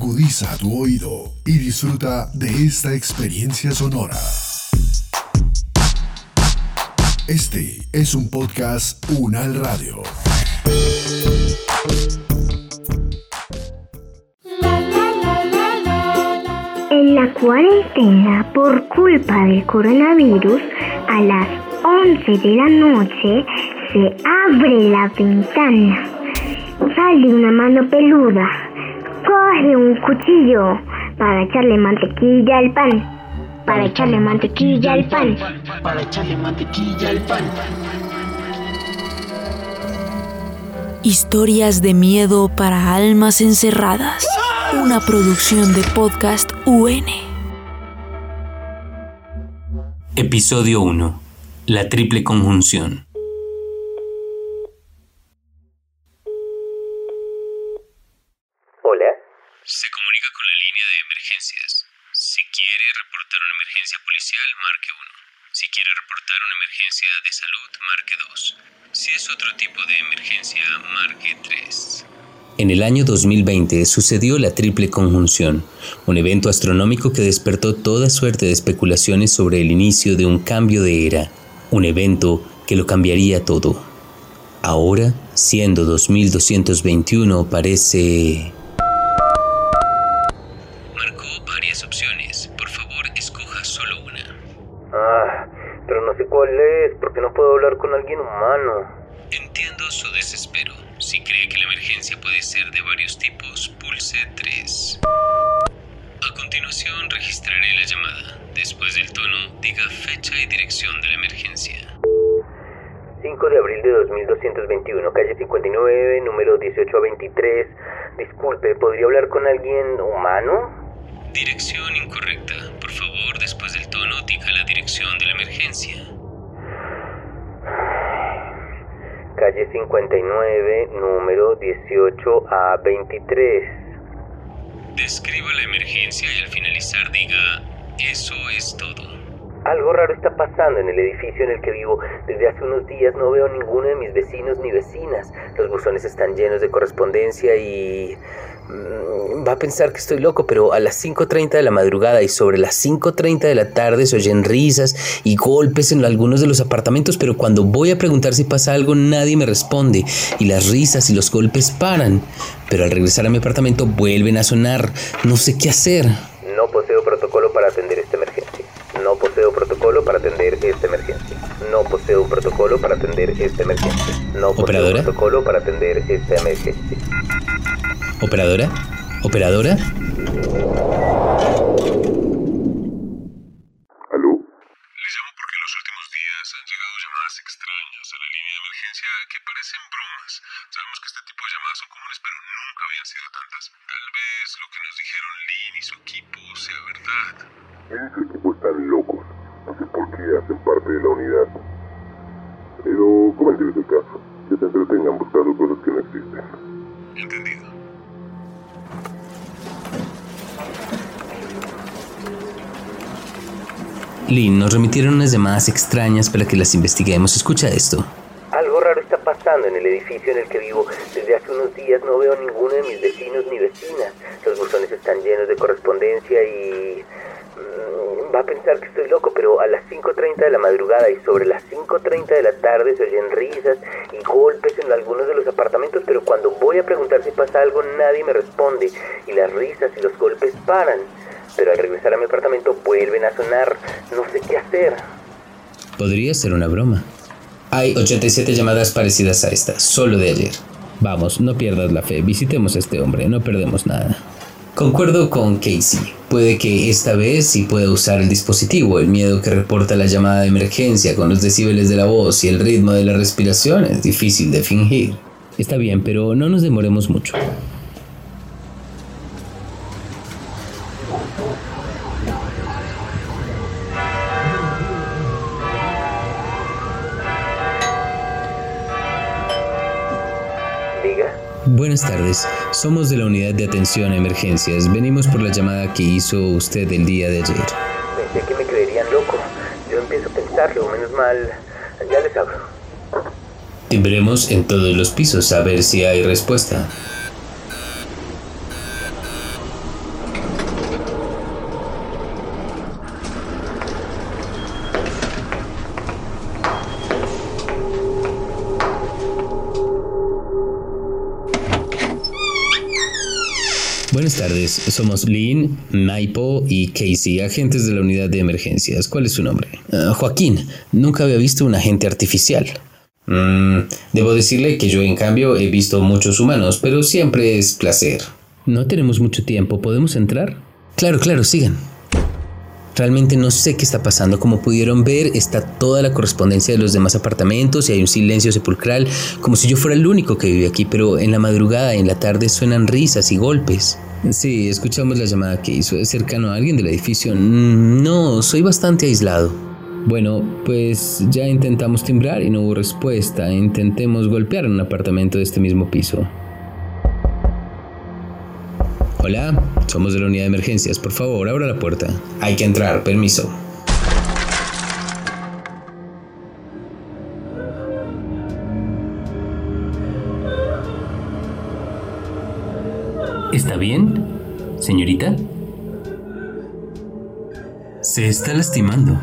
Agudiza tu oído y disfruta de esta experiencia sonora. Este es un podcast Unal Radio. En la cuarentena, por culpa del coronavirus, a las 11 de la noche se abre la ventana. Sale una mano peluda. Coge un cuchillo para echarle mantequilla al pan. Para echarle mantequilla al pan. Para echarle mantequilla al pan. Historias de miedo para almas encerradas. Una producción de podcast UN. Episodio 1. La triple conjunción. Hola. Se comunica con la línea de emergencias. Si quiere reportar una emergencia policial, marque 1. Si quiere reportar una emergencia de salud, marque 2. Si es otro tipo de emergencia, marque 3. En el año 2020 sucedió la triple conjunción, un evento astronómico que despertó toda suerte de especulaciones sobre el inicio de un cambio de era, un evento que lo cambiaría todo. Ahora, siendo 2221, parece... Marcó varias opciones. Por favor, escoja solo una. Ah, pero no sé cuál es, porque no puedo hablar con alguien humano. Entiendo su desespero. Si cree que la emergencia puede ser de varios tipos, pulse 3. A continuación, registraré la llamada. Después del tono, diga fecha y dirección de la emergencia. 5 de abril de 2221, calle 59, número 1823. Disculpe, ¿podría hablar con alguien humano? Dirección incorrecta. Por favor, después del tono, diga la dirección de la emergencia. Calle 59, número 18A23. Describa la emergencia y al finalizar diga, eso es todo. Algo raro está pasando en el edificio en el que vivo. Desde hace unos días no veo ninguno de mis vecinos ni vecinas. Los buzones están llenos de correspondencia y... mm, Va a pensar que estoy loco, pero a las 5.30 de la madrugada y sobre las 5.30 de la tarde se oyen risas y golpes en algunos de los apartamentos, pero cuando voy a preguntar si pasa algo nadie me responde y las risas y los golpes paran. Pero al regresar a mi apartamento vuelven a sonar. No sé qué hacer. No poseo protocolo para atender esta emergencia. No poseo protocolo para atender esta emergencia. No poseo protocolo para atender esta emergencia. No poseo ¿Operadora? protocolo para atender esta emergencia. ¿Operadora? ¿Operadora? ¿Aló? Le llamo porque en los últimos días han llegado llamadas extrañas a la línea de emergencia que parecen bromas. Sabemos que este tipo de llamadas son comunes, pero nunca habían sido tantas. Tal vez lo que nos dijeron Lynn y su equipo sea verdad. Su equipo están locos. Qué hacen parte de la unidad. Pero, ¿cómo entiendes el caso? Que te entretengan buscando cosas que no existen. Entendido. Lynn, nos remitieron unas llamadas extrañas para que las investiguemos. Escucha esto. Algo raro está pasando en el edificio en el que vivo. Desde hace unos días no veo a ninguno de mis vecinos ni vecinas. Los buzones están llenos de correspondencia y... Va a pensar que estoy loco, pero a las 5.30 de la madrugada y sobre las 5.30 de la tarde se oyen risas y golpes en algunos de los apartamentos, pero cuando voy a preguntar si pasa algo nadie me responde y las risas y los golpes paran. Pero al regresar a mi apartamento vuelven a sonar. No sé qué hacer. Podría ser una broma. Hay 87 llamadas parecidas a esta, solo de ayer. Vamos, no pierdas la fe, visitemos a este hombre, no perdemos nada. Concuerdo con Casey. Puede que esta vez sí pueda usar el dispositivo. El miedo que reporta la llamada de emergencia con los decibeles de la voz y el ritmo de la respiración es difícil de fingir. Está bien, pero no nos demoremos mucho. Diga. Buenas tardes, somos de la unidad de atención a emergencias. Venimos por la llamada que hizo usted el día de ayer. Pensé que me creerían loco. Yo empiezo a pensarlo, menos mal. Ya les abro. Timbremos en todos los pisos a ver si hay respuesta. Buenas tardes, somos Lynn, Maipo y Casey, agentes de la unidad de emergencias. ¿Cuál es su nombre? Ah, Joaquín, nunca había visto un agente artificial. Mm, debo decirle que yo en cambio he visto muchos humanos, pero siempre es placer. No tenemos mucho tiempo, ¿podemos entrar? Claro, claro, sigan. Realmente no sé qué está pasando. Como pudieron ver, está toda la correspondencia de los demás apartamentos y hay un silencio sepulcral, como si yo fuera el único que vive aquí, pero en la madrugada y en la tarde suenan risas y golpes. Sí, escuchamos la llamada que hizo. ¿Es cercano a alguien del edificio? Mm, No, soy bastante aislado. Bueno, pues ya intentamos timbrar y no hubo respuesta. Intentemos golpear en un apartamento de este mismo piso. Hola, somos de la unidad de emergencias. Por favor, abra la puerta. Hay que entrar, permiso. ¿Está bien, señorita? Se está lastimando.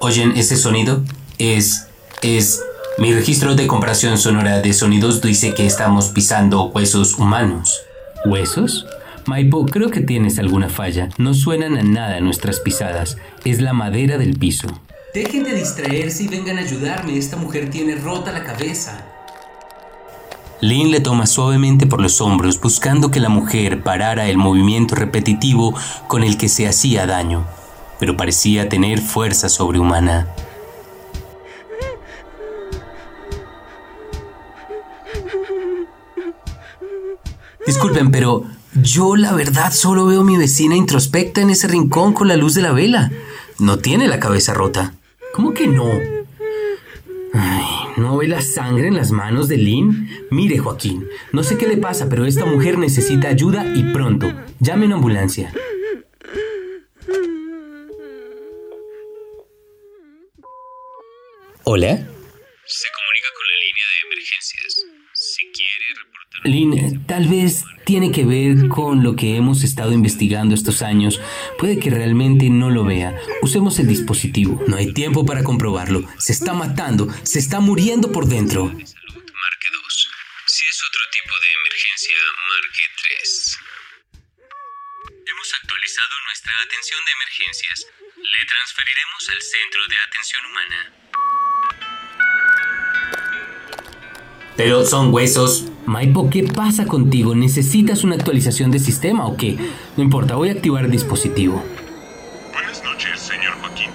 ¿Oyen ese sonido? Es... es... Mi registro de comparación sonora de sonidos dice que estamos pisando huesos humanos. ¿Huesos? Maipo, creo que tienes alguna falla. No suenan a nada nuestras pisadas. Es la madera del piso. Dejen de distraerse y vengan a ayudarme. Esta mujer tiene rota la cabeza. Lynn le toma suavemente por los hombros, buscando que la mujer parara el movimiento repetitivo con el que se hacía daño, pero parecía tener fuerza sobrehumana. Disculpen, pero yo la verdad solo veo a mi vecina introspecta en ese rincón con la luz de la vela. No tiene la cabeza rota. ¿Cómo que no? Ay, ¿no ve la sangre en las manos de Lynn? Mire, Joaquín, no sé qué le pasa, pero esta mujer necesita ayuda y pronto. Llame a una ambulancia. ¿Hola? Se comunica con la línea de emergencias. Si quiere reportar... Lynn, tal vez tiene que ver con lo que hemos estado investigando estos años. Puede que realmente no lo vea. Usemos el dispositivo. No hay tiempo para comprobarlo. Se está matando. Se está muriendo por dentro. marque 2. Si es otro tipo de emergencia, marque 3. Hemos actualizado nuestra atención de emergencias. Le transferiremos al centro de atención humana. Pero son huesos. Maipo, ¿qué pasa contigo? ¿Necesitas una actualización de sistema o qué? No importa, voy a activar el dispositivo. Buenas noches, señor Joaquín.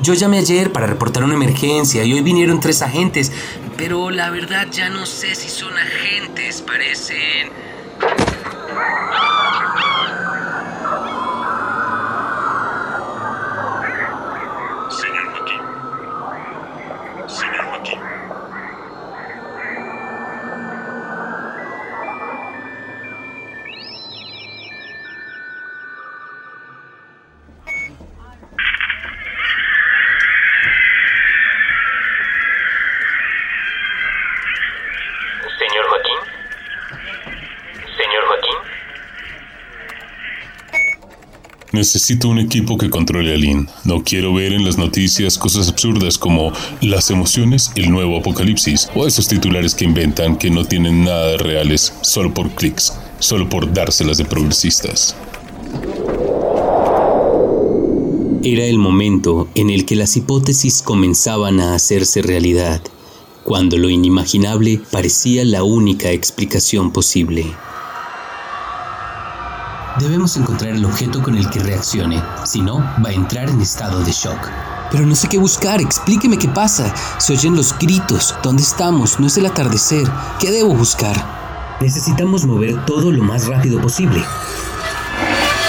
Yo llamé ayer para reportar una emergencia y hoy vinieron tres agentes, pero la verdad ya no sé si son agentes, parecen... Necesito un equipo que controle a Lynn. No quiero ver en las noticias cosas absurdas como las emociones, el nuevo apocalipsis o esos titulares que inventan que no tienen nada de reales solo por clics, solo por dárselas de progresistas. Era el momento en el que las hipótesis comenzaban a hacerse realidad, cuando lo inimaginable parecía la única explicación posible. Debemos encontrar el objeto con el que reaccione, si no, va a entrar en estado de shock. Pero no sé qué buscar, explíqueme qué pasa. Se oyen los gritos. ¿Dónde estamos? No es el atardecer. ¿Qué debo buscar? Necesitamos mover todo lo más rápido posible.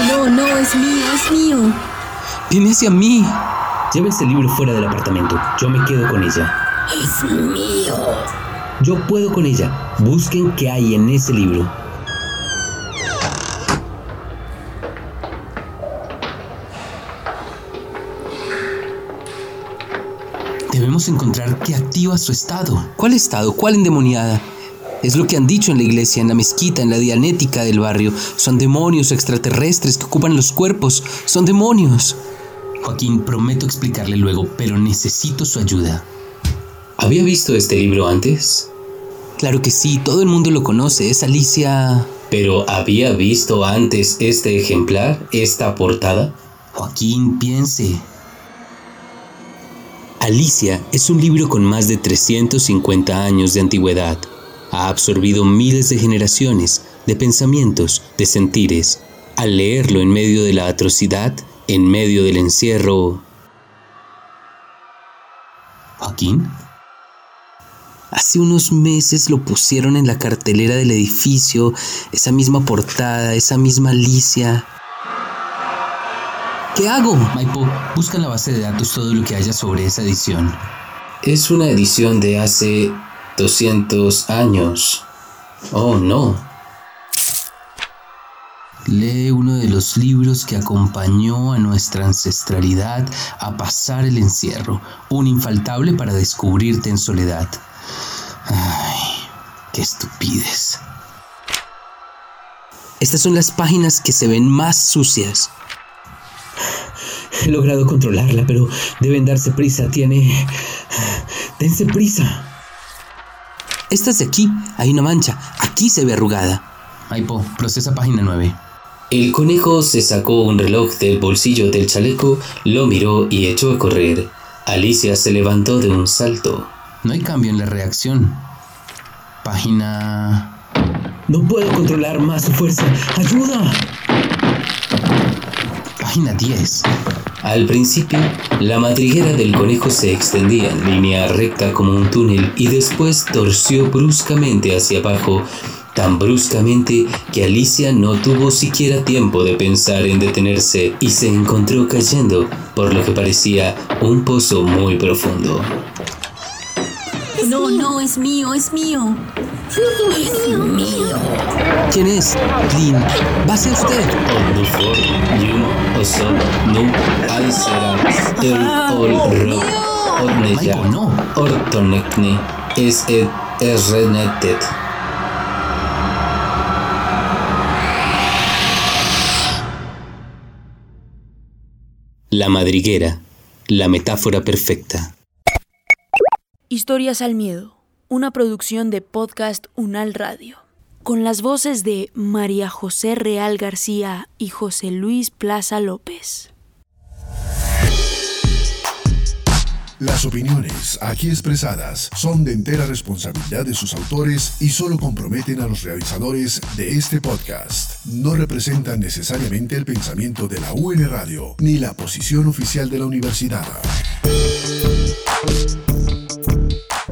No, no, es mío, es mío. Viene hacia mí. Lleva ese libro fuera del apartamento. Yo me quedo con ella. Es mío. Yo puedo con ella. Busquen qué hay en ese libro. Debemos encontrar qué activa su estado. ¿Cuál estado? ¿Cuál endemoniada? Es lo que han dicho en la iglesia, en la mezquita, en la dianética del barrio. Son demonios extraterrestres que ocupan los cuerpos. Son demonios. Joaquín, prometo explicarle luego, pero necesito su ayuda. ¿Había visto este libro antes? Claro que sí, todo el mundo lo conoce, es Alicia... ¿Pero había visto antes este ejemplar, esta portada? Joaquín, piense. Alicia es un libro con más de 350 años de antigüedad. Ha absorbido miles de generaciones de pensamientos, de sentires. Al leerlo en medio de la atrocidad, en medio del encierro... Joaquín. Hace unos meses lo pusieron en la cartelera del edificio, esa misma portada, esa misma Alicia. ¿Qué hago? Maipo, busca en la base de datos todo lo que haya sobre esa edición. Es una edición de hace 200 años. Oh, no. Lee uno de los libros que acompañó a nuestra ancestralidad a pasar el encierro, un infaltable para descubrirte en soledad. Ay, qué estupidez. Estas son las páginas que se ven más sucias. He logrado controlarla, pero deben darse prisa. Tiene... Dense prisa. Estas de aquí, hay una mancha. Aquí se ve arrugada. Aipo, procesa página 9. El conejo se sacó un reloj del bolsillo del chaleco, lo miró y echó a correr. Alicia se levantó de un salto. No hay cambio en la reacción. Página... No puedo controlar más su fuerza. ¡Ayuda! Página 10. Al principio, la madriguera del conejo se extendía en línea recta como un túnel y después torció bruscamente hacia abajo, tan bruscamente que Alicia no tuvo siquiera tiempo de pensar en detenerse y se encontró cayendo por lo que parecía un pozo muy profundo. No, no, es mío, es mío. Es mío. ¿Quién es? Va hacia usted. Omnufor, Yum, Oso, Nu, Aiserans, El, Ol, Ro, Odneya, no. Ortonekne, Es, Ed, Errenetet. La madriguera. La metáfora perfecta. Historias al Miedo, una producción de podcast Unal Radio, con las voces de María José Real García y José Luis Plaza López. Las opiniones aquí expresadas son de entera responsabilidad de sus autores y solo comprometen a los realizadores de este podcast. No representan necesariamente el pensamiento de la UN Radio ni la posición oficial de la universidad.